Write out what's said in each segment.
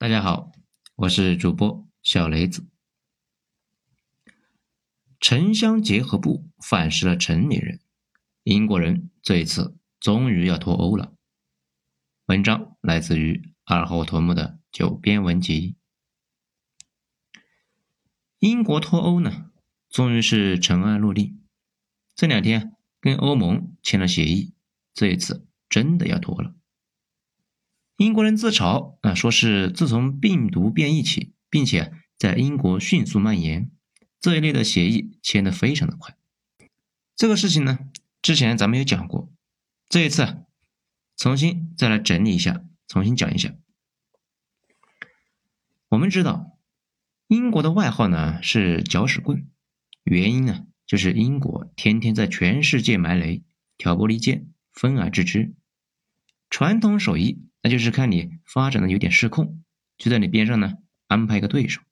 大家好，我是主播小雷子。城乡结合部反噬了城里人，英国人这一次终于要脱欧了。文章来自于二号头目的九编文集。英国脱欧呢，终于是尘埃落定。这两天跟欧盟签了协议，这一次真的要脱了。英国人自嘲啊，说是自从病毒变异起，并且在英国迅速蔓延，这一类的协议签的非常的快。这个事情呢，之前咱们有讲过，这一次重新再来整理一下，重新讲一下。我们知道，英国的外号呢是搅屎棍，原因呢就是英国天天在全世界埋雷，挑拨离间，分而治之，传统手艺。就是看你发展的有点失控，就在你边上呢安排一个对手，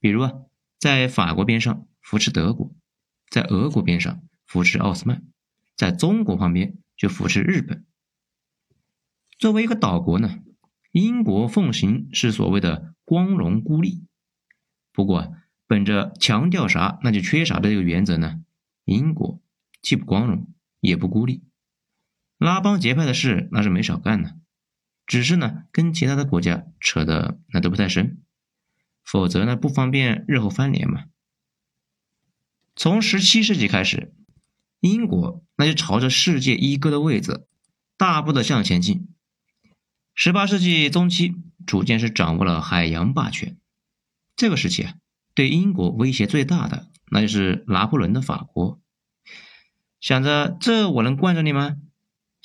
比如啊，在法国边上扶持德国，在俄国边上扶持奥斯曼，在中国旁边就扶持日本。作为一个岛国呢，英国奉行是所谓的光荣孤立。不过本着强调啥那就缺啥的这个原则呢，英国既不光荣也不孤立，拉帮结派的事那是没少干呢。只是呢，跟其他的国家扯的那都不太深，否则呢不方便日后翻脸嘛。从十七世纪开始，英国那就朝着世界一哥的位置大步的向前进。十八世纪中期，逐渐是掌握了海洋霸权。这个时期啊，对英国威胁最大的那就是拿破仑的法国，想着这我能惯着你吗？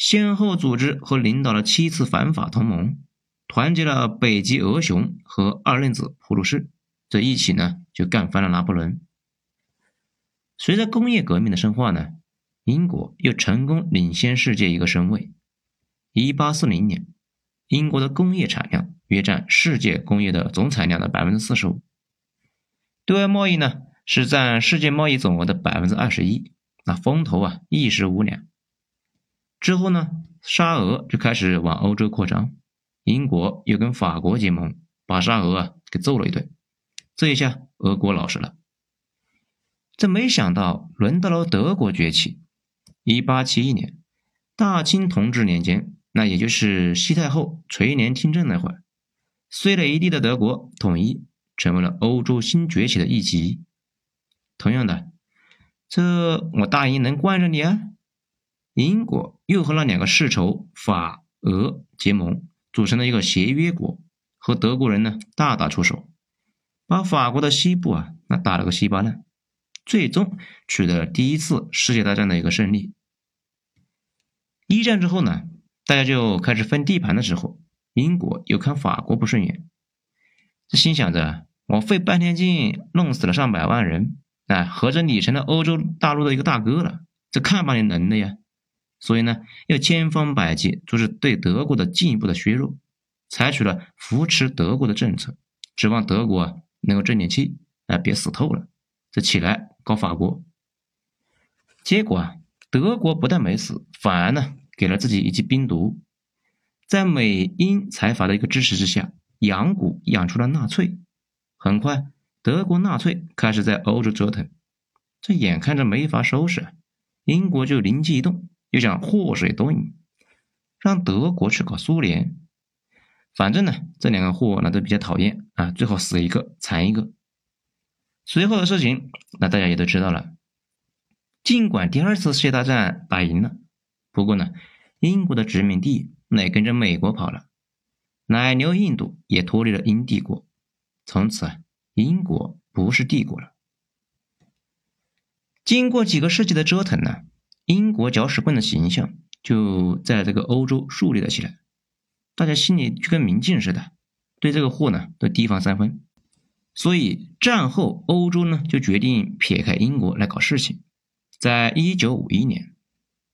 先后组织和领导了七次反法同盟，团结了北极鹅熊和二愣子普鲁士，这一起呢就干翻了拿破仑。随着工业革命的深化呢，英国又成功领先世界一个身位。一八四零年，英国的工业产量约占世界工业的总产量的百分之四十五，对外贸易呢是占世界贸易总额的百分之二十一，那风头啊一时无两。之后呢，沙俄就开始往欧洲扩张，英国又跟法国结盟，把沙俄啊给揍了一顿。这一下，俄国老实了。这没想到，轮到了德国崛起。一八七一年，大清同治年间，那也就是西太后垂帘听政那会儿，碎了一地的德国统一，成为了欧洲新崛起的一极。同样的，这我大英能惯着你啊？英国又和那两个世仇法俄结盟，组成了一个协约国，和德国人呢大打出手，把法国的西部啊那打了个稀巴烂，最终取得了第一次世界大战的一个胜利。一战之后呢，大家就开始分地盘的时候，英国又看法国不顺眼，这心想着我费半天劲弄死了上百万人，哎，合着你成了欧洲大陆的一个大哥了，这看把你能的呀！所以呢，要千方百计阻止对德国的进一步的削弱，采取了扶持德国的政策，指望德国能够争点气，啊别死透了，再起来搞法国。结果啊，德国不但没死，反而呢给了自己一剂冰毒，在美英财阀的一个支持之下，养蛊养出了纳粹。很快，德国纳粹开始在欧洲折腾，这眼看着没法收拾，英国就灵机一动。又想祸水东引，让德国去搞苏联，反正呢，这两个货那都比较讨厌啊，最后死一个残一个。随后的事情，那大家也都知道了。尽管第二次世界大战打赢了，不过呢，英国的殖民地那也跟着美国跑了，奶牛印度也脱离了英帝国，从此啊英国不是帝国了。经过几个世纪的折腾呢。英国搅屎棍的形象就在这个欧洲树立了起来，大家心里就跟明镜似的，对这个货呢都提防三分。所以战后欧洲呢就决定撇开英国来搞事情。在一九五一年，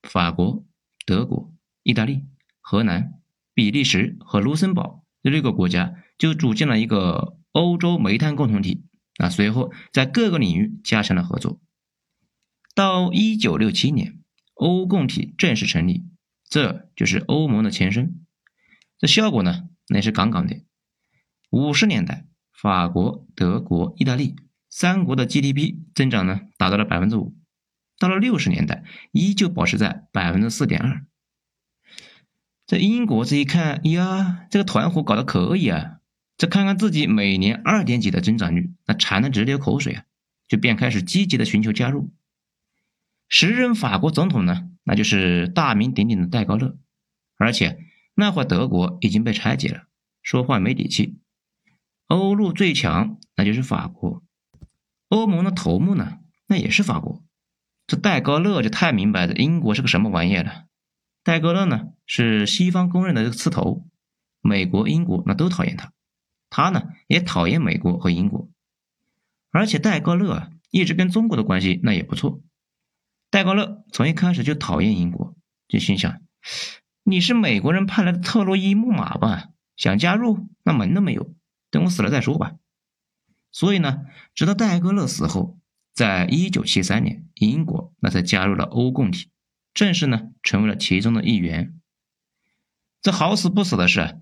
法国、德国、意大利、荷兰、比利时和卢森堡这六个国家就组建了一个欧洲煤炭共同体。啊，随后在各个领域加强了合作。到一九六七年。欧共体正式成立，这就是欧盟的前身。这效果呢，那是杠杠的。五十年代，法国、德国、意大利三国的 GDP 增长呢达到了百分之五，到了六十年代依旧保持在百分之四点二。在英国这一看呀，这个团伙搞得可以啊！再看看自己每年二点几的增长率，那馋得直流口水啊！就便开始积极的寻求加入。时任法国总统呢，那就是大名鼎鼎的戴高乐，而且那会德国已经被拆解了，说话没底气。欧陆最强那就是法国，欧盟的头目呢，那也是法国。这戴高乐就太明白了英国是个什么玩意了。戴高乐呢是西方公认的刺头，美国、英国那都讨厌他，他呢也讨厌美国和英国，而且戴高乐啊一直跟中国的关系那也不错。戴高乐从一开始就讨厌英国，就心想：你是美国人派来的特洛伊木马吧？想加入那门都没有，等我死了再说吧。所以呢，直到戴高乐死后，在一九七三年，英国那才加入了欧共体。正式呢成为了其中的一员。这好死不死的是，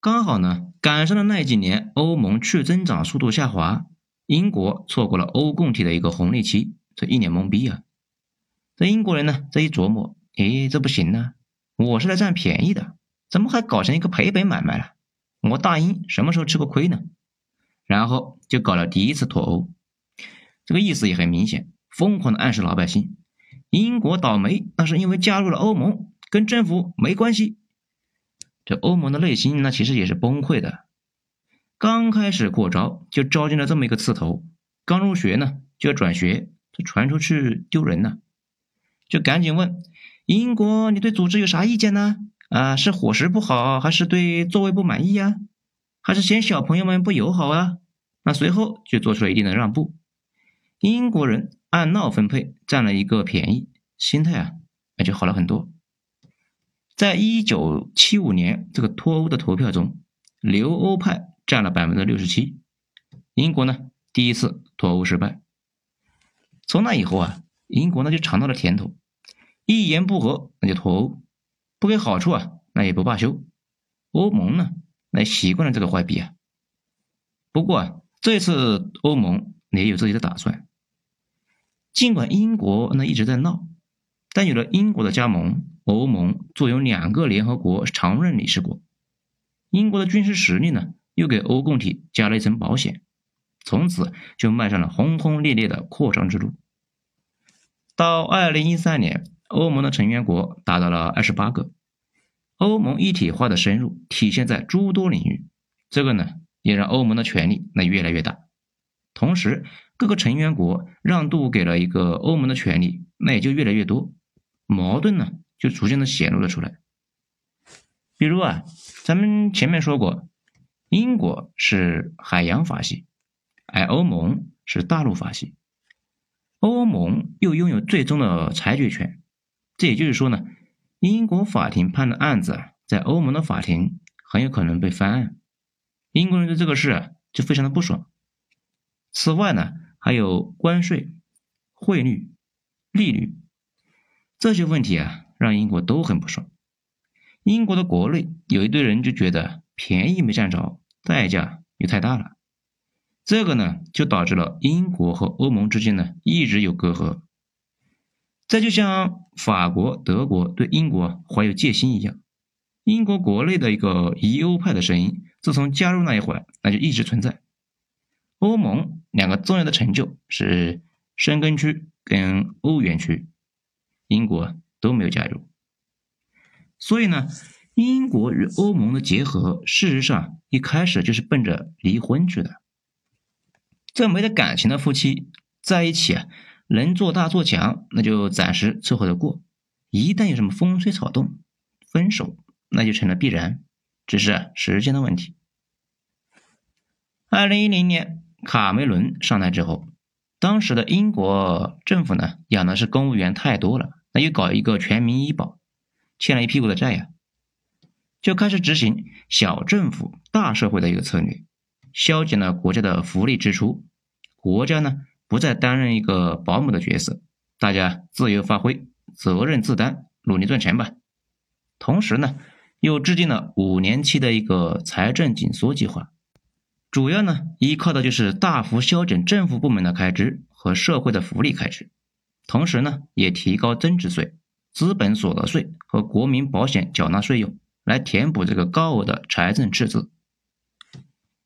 刚好呢赶上了那几年欧盟去增长速度下滑，英国错过了欧共体的一个红利期，这一脸懵逼啊！这英国人呢这一琢磨，诶，这不行呢，我是来占便宜的，怎么还搞成一个赔本买卖了？我大英什么时候吃过亏呢？然后就搞了第一次脱欧，这个意思也很明显，疯狂的暗示老百姓。英国倒霉，那是因为加入了欧盟，跟政府没关系。这欧盟的内心那其实也是崩溃的。刚开始扩招就招进了这么一个刺头，刚入学呢就要转学，这传出去丢人呢。就赶紧问英国，你对组织有啥意见呢？啊，是伙食不好，还是对座位不满意呀？还是嫌小朋友们不友好啊？那随后就做出了一定的让步。英国人。按闹分配占了一个便宜，心态啊那就好了很多。在一九七五年这个脱欧的投票中，留欧派占了百分之六十七，英国呢第一次脱欧失败。从那以后啊，英国呢就尝到了甜头，一言不合那就脱欧，不给好处啊那也不罢休。欧盟呢那习惯了这个坏逼啊。不过啊，这次欧盟也有自己的打算。尽管英国那一直在闹，但有了英国的加盟，欧盟作为两个联合国常任理事国，英国的军事实力呢，又给欧共体加了一层保险，从此就迈上了轰轰烈烈的扩张之路。到二零一三年，欧盟的成员国达到了二十八个，欧盟一体化的深入体现在诸多领域，这个呢，也让欧盟的权力那越来越大，同时。各个成员国让渡给了一个欧盟的权利，那也就越来越多，矛盾呢就逐渐的显露了出来。比如啊，咱们前面说过，英国是海洋法系，而欧盟是大陆法系，欧盟又拥有最终的裁决权。这也就是说呢，英国法庭判的案子在欧盟的法庭很有可能被翻案，英国人对这个事就非常的不爽。此外呢。还有关税、汇率、利率这些问题啊，让英国都很不爽。英国的国内有一堆人就觉得便宜没占着，代价又太大了。这个呢，就导致了英国和欧盟之间呢一直有隔阂。这就像法国、德国对英国怀有戒心一样，英国国内的一个疑欧派的声音，自从加入那一会儿，那就一直存在。欧盟两个重要的成就是申根区跟欧元区，英国都没有加入，所以呢，英国与欧盟的结合，事实上一开始就是奔着离婚去的。这没得感情的夫妻在一起啊，能做大做强，那就暂时凑合着过；一旦有什么风吹草动，分手那就成了必然，只是时间的问题。二零一零年。卡梅伦上台之后，当时的英国政府呢养的是公务员太多了，那又搞一个全民医保，欠了一屁股的债呀，就开始执行小政府大社会的一个策略，削减了国家的福利支出，国家呢不再担任一个保姆的角色，大家自由发挥，责任自担，努力赚钱吧。同时呢，又制定了五年期的一个财政紧缩计划。主要呢依靠的就是大幅削减政府部门的开支和社会的福利开支，同时呢也提高增值税、资本所得税和国民保险缴纳税用，来填补这个高额的财政赤字。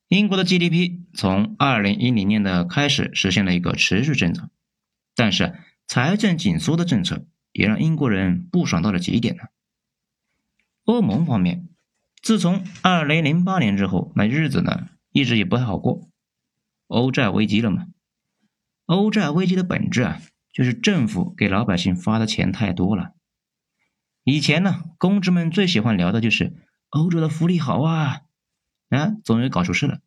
英国的 GDP 从二零一零年的开始实现了一个持续增长，但是财政紧缩的政策也让英国人不爽到了极点呢。欧盟方面，自从二零零八年之后，那日子呢一直也不太好过，欧债危机了嘛。欧债危机的本质啊，就是政府给老百姓发的钱太多了。以前呢，公知们最喜欢聊的就是欧洲的福利好啊。啊，终于搞出事了。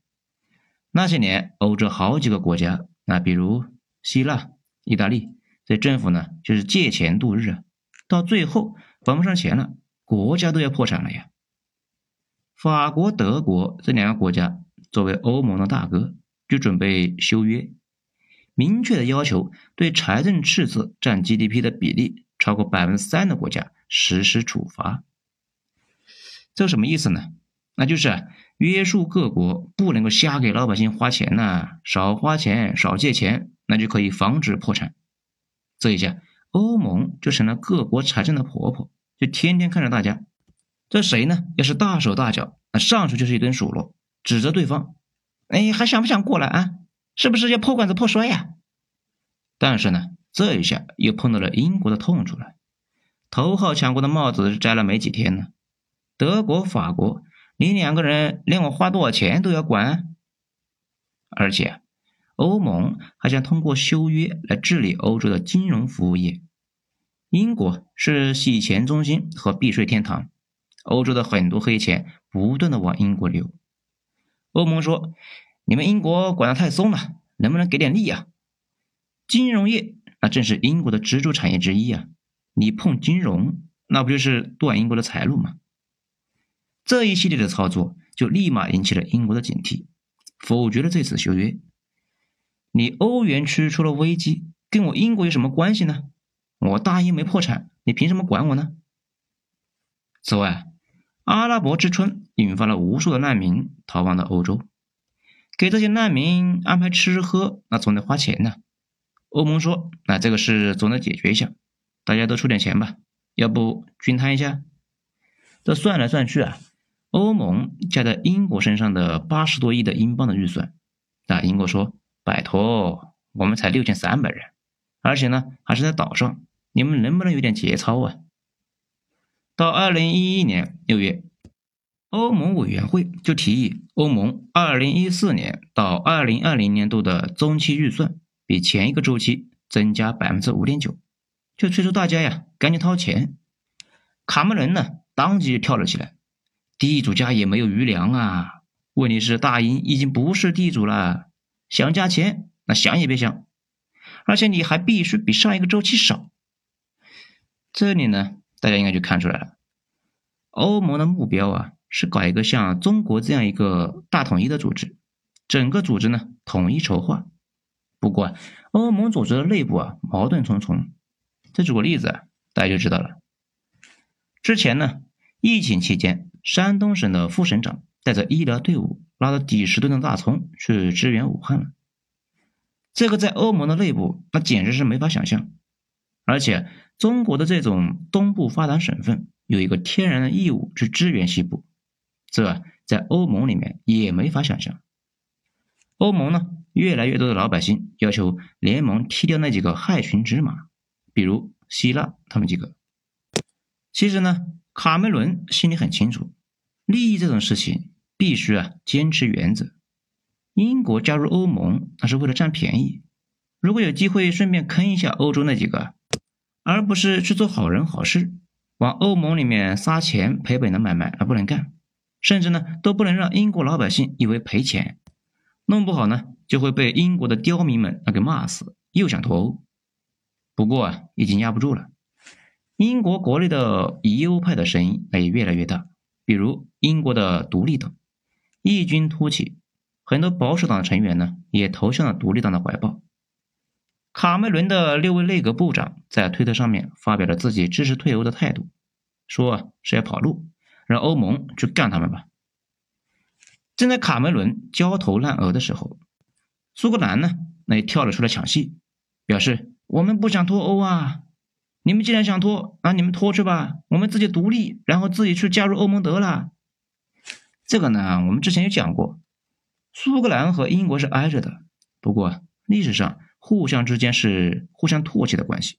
那些年，欧洲好几个国家，那比如希腊、意大利，这政府呢就是借钱度日啊，到最后还不上钱了，国家都要破产了呀。法国、德国这两个国家作为欧盟的大哥，就准备修约，明确的要求对财政赤字占 GDP 的比例超过百分之三的国家实施处罚。这什么意思呢？那就是约束各国不能够瞎给老百姓花钱呐，少花钱，少借钱，那就可以防止破产。这一下，欧盟就成了各国财政的婆婆，就天天看着大家。这谁呢？要是大手大脚，那上去就是一顿数落，指责对方。哎，还想不想过来啊？是不是要破罐子破摔呀？但是呢，这一下又碰到了英国的痛处了。头号强国的帽子摘了没几天呢，德国、法国。你两个人连我花多少钱都要管，而且欧盟还想通过修约来治理欧洲的金融服务业。英国是洗钱中心和避税天堂，欧洲的很多黑钱不断的往英国流。欧盟说：“你们英国管的太松了，能不能给点力啊？”金融业那正是英国的支柱产业之一啊，你碰金融，那不就是断英国的财路吗？这一系列的操作就立马引起了英国的警惕，否决了这次修约。你欧元区出了危机，跟我英国有什么关系呢？我大英没破产，你凭什么管我呢？此外，阿拉伯之春引发了无数的难民逃亡到欧洲，给这些难民安排吃喝，那总得花钱呢。欧盟说，那这个事总得解决一下，大家都出点钱吧，要不均摊一下？这算来算去啊。欧盟加在英国身上的八十多亿的英镑的预算，那英国说：“拜托，我们才六千三百人，而且呢还是在岛上，你们能不能有点节操啊？”到二零一一年六月，欧盟委员会就提议，欧盟二零一四年到二零二零年度的中期预算比前一个周期增加百分之五点九，就催促大家呀赶紧掏钱。卡梅伦呢当即就跳了起来。地主家也没有余粮啊！问题是大英已经不是地主了，想加钱那想也别想，而且你还必须比上一个周期少。这里呢，大家应该就看出来了，欧盟的目标啊是搞一个像中国这样一个大统一的组织，整个组织呢统一筹划。不过，欧盟组织的内部啊矛盾重重。再举个例子啊，大家就知道了。之前呢，疫情期间。山东省的副省长带着医疗队伍，拉了几十吨的大葱去支援武汉了。这个在欧盟的内部，那简直是没法想象。而且，中国的这种东部发达省份有一个天然的义务去支援西部，这在欧盟里面也没法想象。欧盟呢，越来越多的老百姓要求联盟踢掉那几个害群之马，比如希腊他们几个。其实呢。卡梅伦心里很清楚，利益这种事情必须啊坚持原则。英国加入欧盟那是为了占便宜，如果有机会顺便坑一下欧洲那几个，而不是去做好人好事，往欧盟里面撒钱赔本的买卖而不能干，甚至呢都不能让英国老百姓以为赔钱，弄不好呢就会被英国的刁民们那给骂死，又想脱欧。不过啊已经压不住了。英国国内的疑欧派的声音那也越来越大，比如英国的独立党异军突起，很多保守党的成员呢也投向了独立党的怀抱。卡梅伦的六位内阁部长在推特上面发表了自己支持退欧的态度，说是要跑路，让欧盟去干他们吧。正在卡梅伦焦头烂额的时候，苏格兰呢，那也跳了出来抢戏，表示我们不想脱欧啊！你们既然想脱，那你们脱去吧，我们自己独立，然后自己去加入欧盟得了。这个呢，我们之前有讲过，苏格兰和英国是挨着的，不过历史上互相之间是互相唾弃的关系。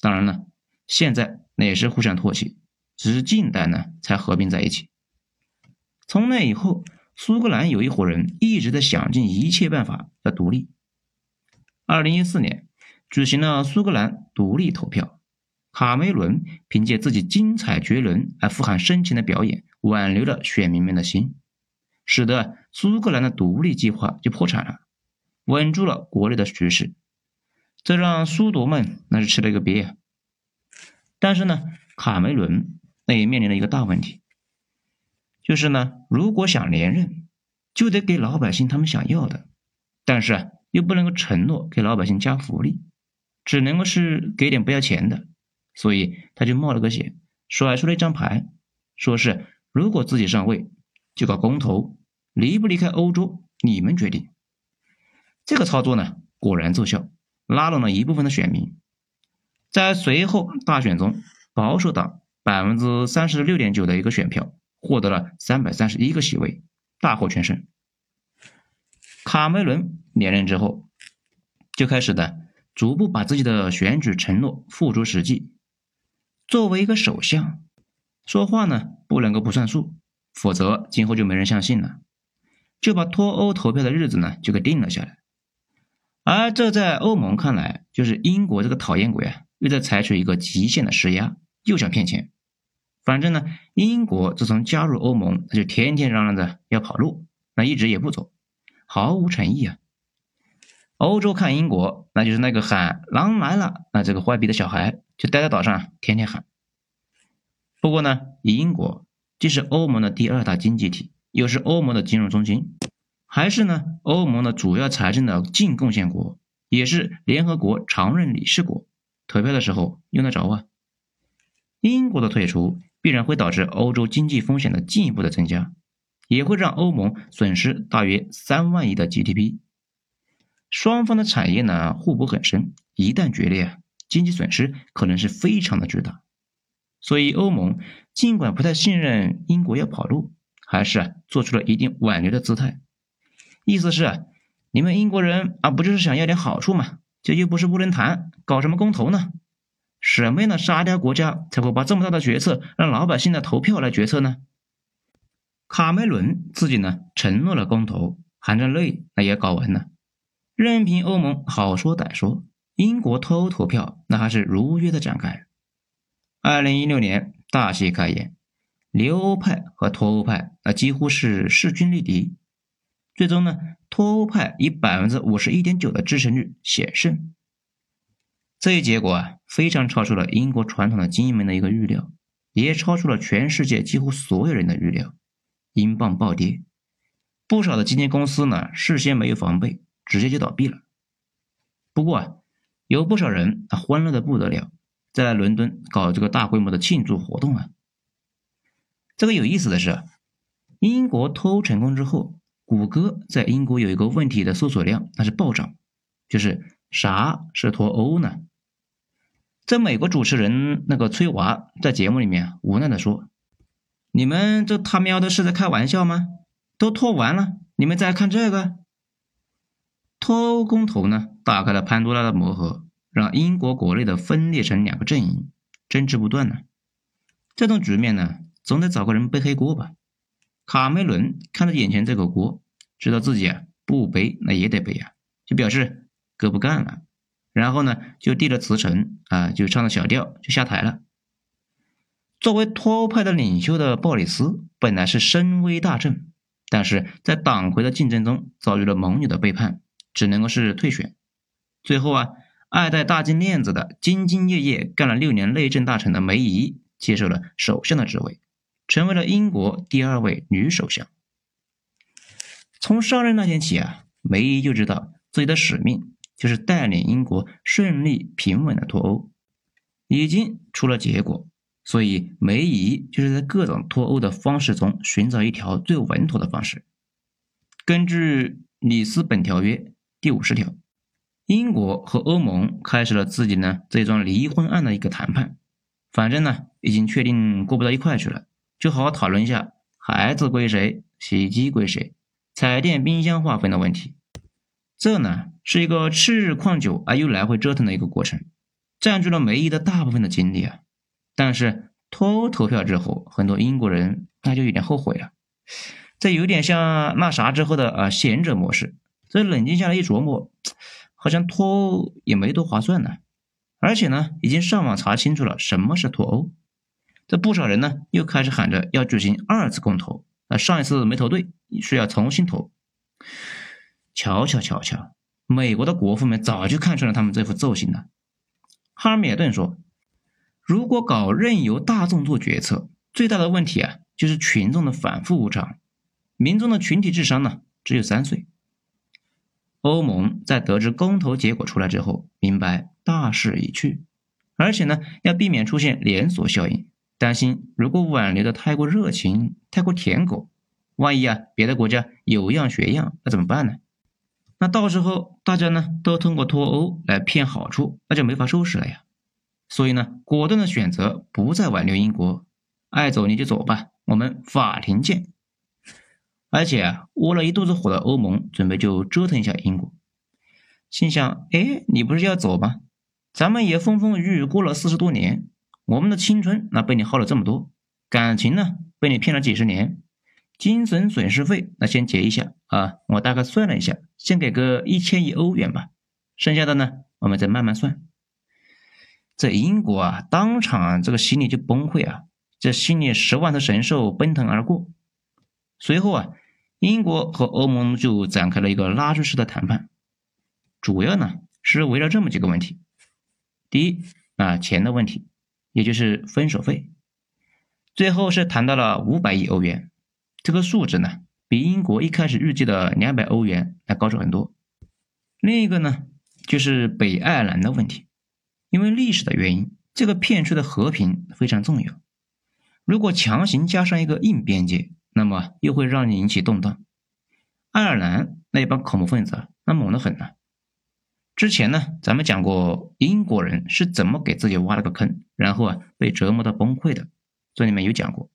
当然了，现在那也是互相唾弃，只是近代呢才合并在一起。从那以后，苏格兰有一伙人一直在想尽一切办法要独立。二零一四年举行了苏格兰独立投票，卡梅伦凭借自己精彩绝伦而富含深情的表演，挽留了选民们的心，使得苏格兰的独立计划就破产了，稳住了国内的局势。这让苏铎们那是吃了一个瘪。但是呢，卡梅伦那也面临了一个大问题，就是呢，如果想连任，就得给老百姓他们想要的，但是，又不能够承诺给老百姓加福利，只能够是给点不要钱的。所以他就冒了个险，甩出了一张牌，说是如果自己上位，就搞公投，离不离开欧洲你们决定。这个操作呢，果然奏效。拉拢了一部分的选民，在随后大选中，保守党百分之三十六点九的一个选票，获得了三百三十一个席位，大获全胜。卡梅伦连任之后，就开始的逐步把自己的选举承诺付诸实际。作为一个首相，说话呢不能够不算数，否则今后就没人相信了。就把脱欧投票的日子呢就给定了下来。而这在欧盟看来，就是英国这个讨厌鬼啊，又在采取一个极限的施压，又想骗钱。反正呢，英国自从加入欧盟，他就天天嚷嚷着要跑路，那一直也不走，毫无诚意啊。欧洲看英国，那就是那个喊“狼来了”，那这个坏逼的小孩就待在岛上，天天喊。不过呢，以英国既是欧盟的第二大经济体，又是欧盟的金融中心。还是呢，欧盟的主要财政的净贡献国，也是联合国常任理事国，投票的时候用得着啊。英国的退出必然会导致欧洲经济风险的进一步的增加，也会让欧盟损失大约三万亿的 GDP。双方的产业呢互补很深，一旦决裂，经济损失可能是非常的巨大。所以欧盟尽管不太信任英国要跑路，还是啊做出了一定挽留的姿态。意思是，你们英国人啊，不就是想要点好处吗？这又不是不能谈，搞什么公投呢？什么样的沙雕国家才会把这么大的决策让老百姓的投票来决策呢？卡梅伦自己呢承诺了公投，含着泪那也搞完了，任凭欧盟好说歹说，英国脱欧投票那还是如约的展开。二零一六年大戏开演，留欧派和脱欧派那几乎是势均力敌。最终呢，脱欧派以百分之五十一点九的支持率险胜。这一结果啊，非常超出了英国传统的精英们的一个预料，也超出了全世界几乎所有人的预料。英镑暴跌，不少的基金公司呢，事先没有防备，直接就倒闭了。不过啊，有不少人啊，欢乐的不得了，在伦敦搞这个大规模的庆祝活动啊。这个有意思的是，英国脱欧成功之后。谷歌在英国有一个问题的搜索量，那是暴涨。就是啥是脱欧呢？在美国主持人那个崔娃在节目里面无奈的说：“你们这他喵的是在开玩笑吗？都脱完了，你们再看这个脱欧公投呢？打开了潘多拉的魔盒，让英国国内的分裂成两个阵营，争执不断呢。这种局面呢，总得找个人背黑锅吧。”卡梅伦看着眼前这个锅，知道自己啊不背那也得背啊，就表示哥不干了。然后呢，就递了辞呈啊，就唱了小调就下台了。作为脱欧派的领袖的鲍里斯本来是声威大振，但是在党魁的竞争中遭遇了盟友的背叛，只能够是退选。最后啊，爱戴大金链子的兢兢业业干了六年内政大臣的梅姨接受了首相的职位。成为了英国第二位女首相。从上任那天起啊，梅姨就知道自己的使命就是带领英国顺利平稳的脱欧，已经出了结果。所以梅姨就是在各种脱欧的方式中寻找一条最稳妥的方式，根据里斯本条约第五十条，英国和欧盟开始了自己呢这桩离婚案的一个谈判。反正呢，已经确定过不到一块去了，就好好讨论一下孩子归谁、洗衣机归谁、彩电、冰箱划分的问题。这呢是一个吃日旷久而又来回折腾的一个过程，占据了梅姨的大部分的精力啊。但是脱欧投票之后，很多英国人那就有点后悔了。这有点像那啥之后的啊贤者模式。这冷静下来一琢磨，好像脱欧也没多划算呢。而且呢，已经上网查清楚了什么是脱欧。这不少人呢又开始喊着要举行二次公投，啊，上一次没投对，需要重新投。瞧瞧瞧瞧，美国的国父们早就看穿了他们这副奏行了。哈尔米尔顿说：“如果搞任由大众做决策，最大的问题啊，就是群众的反复无常。民众的群体智商呢，只有三岁。”欧盟在得知公投结果出来之后，明白大势已去，而且呢，要避免出现连锁效应，担心如果挽留的太过热情、太过舔狗，万一啊别的国家有样学样，那怎么办呢？那到时候大家呢都通过脱欧来骗好处，那就没法收拾了呀。所以呢，果断的选择不再挽留英国，爱走你就走吧，我们法庭见。而且，窝了一肚子火的欧盟准备就折腾一下英国，心想：哎，你不是要走吗？咱们也风风雨雨过了四十多年，我们的青春那被你耗了这么多，感情呢被你骗了几十年，精神损失费那先结一下啊！我大概算了一下，先给个一千亿欧元吧，剩下的呢我们再慢慢算。这英国啊，当场这个心里就崩溃啊，这心里十万头神兽奔腾而过，随后啊。英国和欧盟就展开了一个拉锯式的谈判，主要呢是围绕这么几个问题：第一啊，钱的问题，也就是分手费，最后是谈到了五百亿欧元，这个数字呢比英国一开始预计的两百欧元要高出很多。另一个呢就是北爱尔兰的问题，因为历史的原因，这个片区的和平非常重要，如果强行加上一个硬边界。那么又会让你引起动荡。爱尔兰那帮恐怖分子那猛得很呢。之前呢，咱们讲过英国人是怎么给自己挖了个坑，然后啊被折磨到崩溃的，这里面有讲过。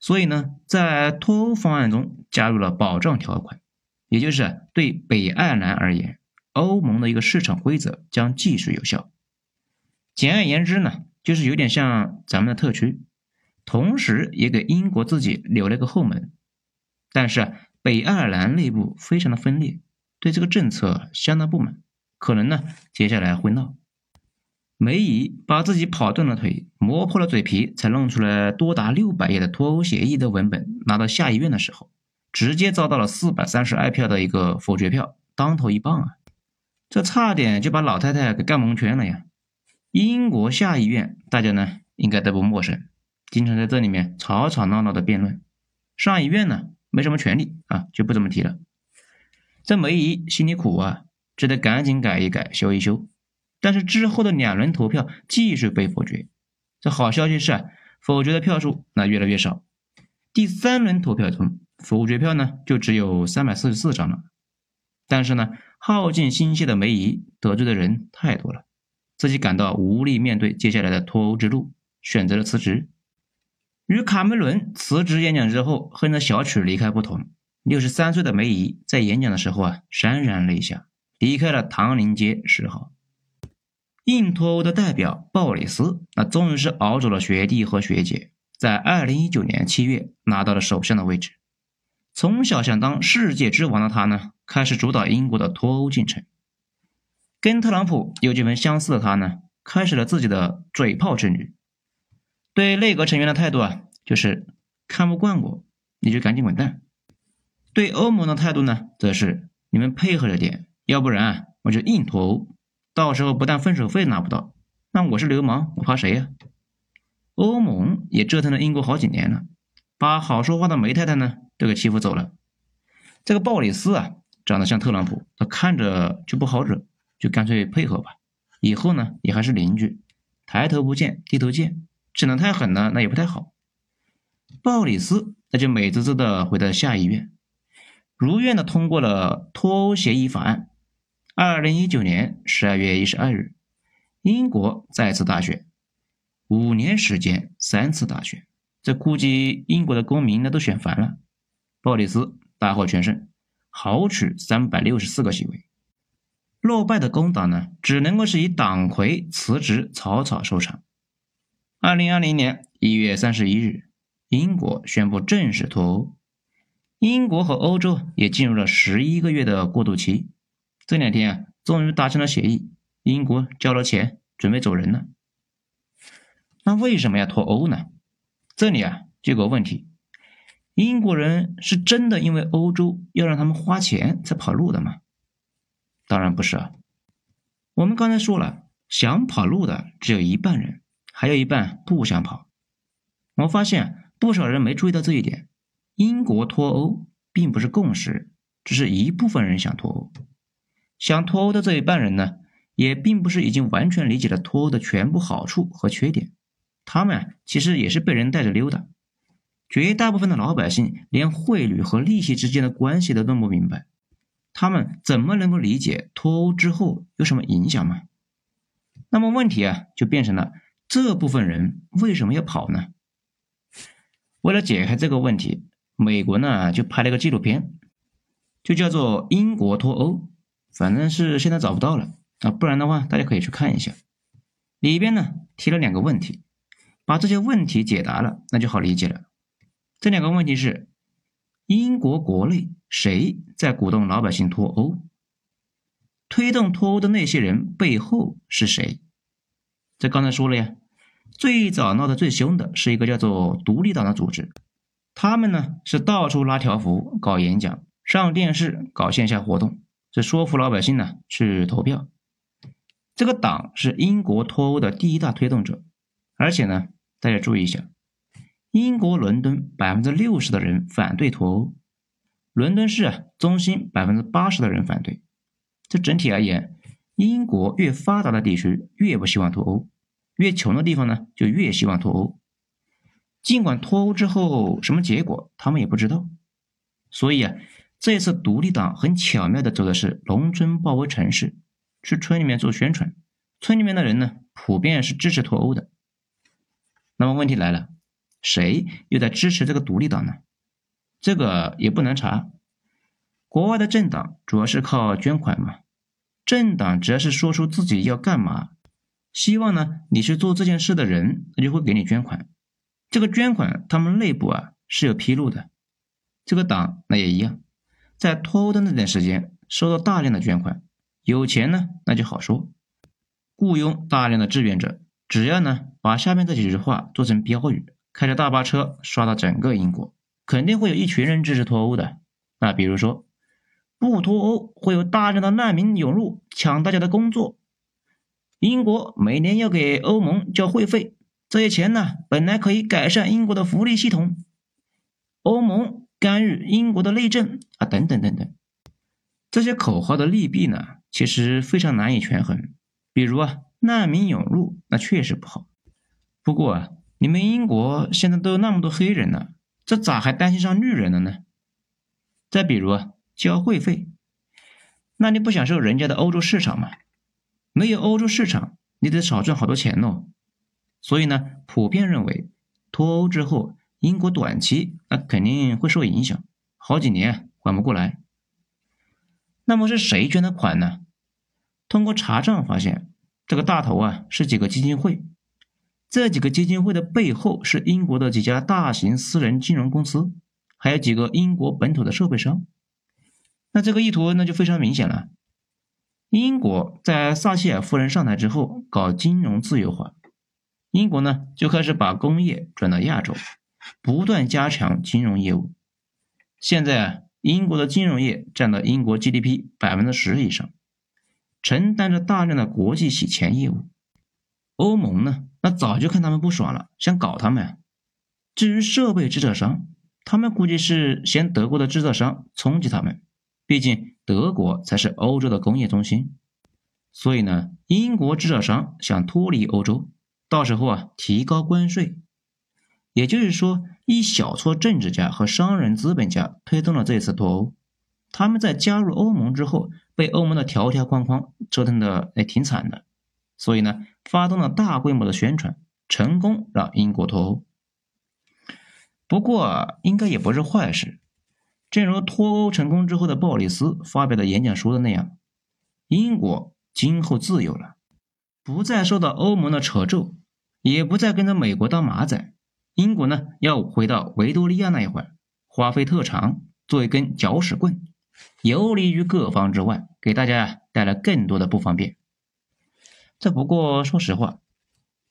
所以呢，在脱欧方案中加入了保障条款，也就是对北爱尔兰而言，欧盟的一个市场规则将继续有效。简而言之呢，就是有点像咱们的特区。同时，也给英国自己留了个后门。但是，北爱尔兰内部非常的分裂，对这个政策相当不满，可能呢，接下来会闹。梅姨把自己跑断了腿，磨破了嘴皮，才弄出来多达六百页的脱欧协议的文本，拿到下议院的时候，直接遭到了四百三十二票的一个否决票，当头一棒啊！这差点就把老太太给干蒙圈了呀！英国下议院，大家呢应该都不陌生。经常在这里面吵吵闹闹的辩论，上议院呢没什么权利啊，就不怎么提了。这梅姨心里苦啊，只得赶紧改一改，修一修。但是之后的两轮投票继续被否决。这好消息是啊，否决的票数那越来越少。第三轮投票中，否决票呢就只有三百四十四张了。但是呢，耗尽心血的梅姨得罪的人太多了，自己感到无力面对接下来的脱欧之路，选择了辞职。与卡梅伦辞职演讲之后哼着小曲离开不同，六十三岁的梅姨在演讲的时候啊潸然泪下，离开了唐宁街十号。硬脱欧的代表鲍里斯，那终于是熬走了学弟和学姐，在二零一九年七月拿到了首相的位置。从小想当世界之王的他呢，开始主导英国的脱欧进程。跟特朗普有几分相似的他呢，开始了自己的嘴炮之旅。对内阁成员的态度啊，就是看不惯我，你就赶紧滚蛋。对欧盟的态度呢，则是你们配合着点，要不然我就硬脱欧。到时候不但分手费拿不到，那我是流氓，我怕谁呀？欧盟也折腾了英国好几年了，把好说话的梅太太呢都给欺负走了。这个鲍里斯啊，长得像特朗普，他看着就不好惹，就干脆配合吧。以后呢，也还是邻居，抬头不见低头见。整得太狠了，那也不太好。鲍里斯那就美滋滋的回到下议院。如愿的通过了脱欧协议法案。二零一九年十二月一十二日，英国再次大选，五年时间三次大选，这估计英国的公民那都选烦了。鲍里斯大获全胜，豪取三百六十四个席位。落败的工党呢，只能够是以党魁辞职草草收场。二零二零年一月三十一日，英国宣布正式脱欧，英国和欧洲也进入了十一个月的过渡期。这两天啊，终于达成了协议，英国交了钱，准备走人了。那为什么要脱欧呢？这里啊，就有个问题：英国人是真的因为欧洲要让他们花钱才跑路的吗？当然不是啊。我们刚才说了，想跑路的只有一半人。还有一半不想跑。我发现不少人没注意到这一点。英国脱欧并不是共识，只是一部分人想脱欧。想脱欧的这一半人呢，也并不是已经完全理解了脱欧的全部好处和缺点。他们啊其实也是被人带着溜达。绝大部分的老百姓连汇率和利息之间的关系都弄不明白，他们怎么能够理解脱欧之后有什么影响吗？那么问题啊，就变成了。这部分人为什么要跑呢？为了解开这个问题，美国呢就拍了个纪录片，就叫做《英国脱欧》，反正是现在找不到了啊，不然的话大家可以去看一下。里边呢提了两个问题，把这些问题解答了，那就好理解了。这两个问题是：英国国内谁在鼓动老百姓脱欧？推动脱欧的那些人背后是谁？这刚才说了呀。最早闹得最凶的是一个叫做独立党的组织，他们呢是到处拉条幅、搞演讲、上电视、搞线下活动，是说服老百姓呢去投票。这个党是英国脱欧的第一大推动者，而且呢，大家注意一下，英国伦敦百分之六十的人反对脱欧，伦敦市啊中心百分之八十的人反对。这整体而言，英国越发达的地区越不希望脱欧。越穷的地方呢，就越希望脱欧。尽管脱欧之后什么结果，他们也不知道。所以啊，这次独立党很巧妙的走的是农村包围城市，去村里面做宣传。村里面的人呢，普遍是支持脱欧的。那么问题来了，谁又在支持这个独立党呢？这个也不难查。国外的政党主要是靠捐款嘛。政党只要是说出自己要干嘛。希望呢，你去做这件事的人，他就会给你捐款。这个捐款，他们内部啊是有披露的。这个党那也一样，在脱欧的那段时间，收到大量的捐款，有钱呢那就好说，雇佣大量的志愿者，只要呢把下面这几句话做成标语，开着大巴车刷到整个英国，肯定会有一群人支持脱欧的。那比如说，不脱欧会有大量的难民涌入，抢大家的工作。英国每年要给欧盟交会费，这些钱呢，本来可以改善英国的福利系统。欧盟干预英国的内政啊，等等等等，这些口号的利弊呢，其实非常难以权衡。比如啊，难民涌入，那确实不好。不过啊，你们英国现在都有那么多黑人了，这咋还担心上绿人了呢？再比如啊，交会费，那你不享受人家的欧洲市场吗？没有欧洲市场，你得少赚好多钱哦。所以呢，普遍认为脱欧之后，英国短期那肯定会受影响，好几年缓不过来。那么是谁捐的款呢？通过查账发现，这个大头啊是几个基金会，这几个基金会的背后是英国的几家大型私人金融公司，还有几个英国本土的设备商。那这个意图那就非常明显了。英国在撒切尔夫人上台之后搞金融自由化，英国呢就开始把工业转到亚洲，不断加强金融业务。现在啊，英国的金融业占到英国 GDP 百分之十以上，承担着大量的国际洗钱业务。欧盟呢，那早就看他们不爽了，想搞他们。至于设备制造商，他们估计是嫌德国的制造商冲击他们。毕竟德国才是欧洲的工业中心，所以呢，英国制造商想脱离欧洲，到时候啊提高关税，也就是说，一小撮政治家和商人资本家推动了这次脱欧，他们在加入欧盟之后，被欧盟的条条框框折腾的也挺惨的，所以呢，发动了大规模的宣传，成功让英国脱欧。不过，应该也不是坏事。正如脱欧成功之后的鲍里斯发表的演讲说的那样，英国今后自由了，不再受到欧盟的扯咒，也不再跟着美国当马仔。英国呢，要回到维多利亚那一会儿，花费特长，做一根搅屎棍。游离于各方之外，给大家带来更多的不方便。这不过说实话，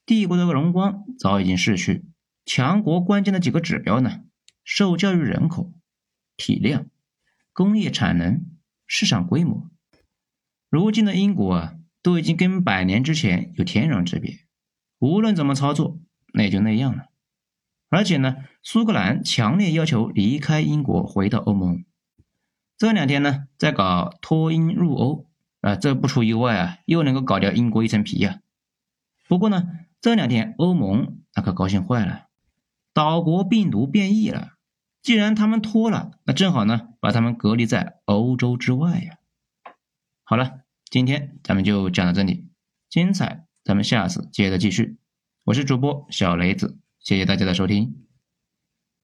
帝国的荣光早已经逝去。强国关键的几个指标呢？受教育人口、体量、工业产能、市场规模。如今的英国啊，都已经跟百年之前有天壤之别。无论怎么操作，那也就那样了。而且呢，苏格兰强烈要求离开英国，回到欧盟。这两天呢，在搞脱英入欧啊，这不出意外啊，又能够搞掉英国一层皮呀。不过呢，这两天欧盟那可高兴坏了，岛国病毒变异了。既然他们脱了，那正好呢，把他们隔离在欧洲之外呀。好了，今天咱们就讲到这里，精彩咱们下次接着继续。我是主播小雷子，谢谢大家的收听。